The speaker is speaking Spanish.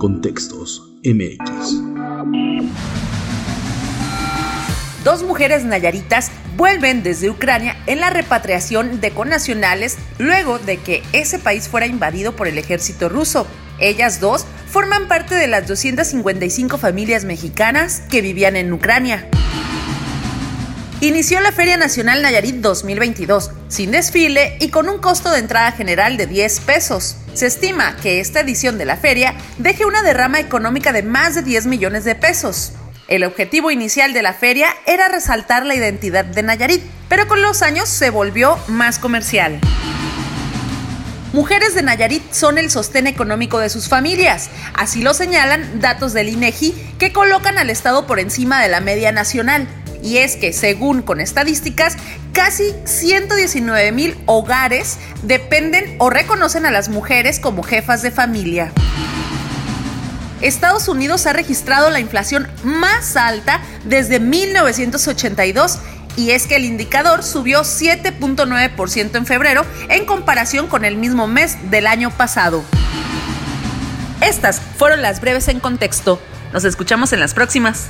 Contextos MX. Dos mujeres nayaritas vuelven desde Ucrania en la repatriación de connacionales luego de que ese país fuera invadido por el ejército ruso. Ellas dos forman parte de las 255 familias mexicanas que vivían en Ucrania. Inició la Feria Nacional Nayarit 2022, sin desfile y con un costo de entrada general de 10 pesos. Se estima que esta edición de la feria deje una derrama económica de más de 10 millones de pesos. El objetivo inicial de la feria era resaltar la identidad de Nayarit, pero con los años se volvió más comercial. Mujeres de Nayarit son el sostén económico de sus familias, así lo señalan datos del INEGI que colocan al Estado por encima de la media nacional. Y es que, según con estadísticas, casi 119 mil hogares dependen o reconocen a las mujeres como jefas de familia. Estados Unidos ha registrado la inflación más alta desde 1982 y es que el indicador subió 7.9% en febrero en comparación con el mismo mes del año pasado. Estas fueron las breves en contexto. Nos escuchamos en las próximas.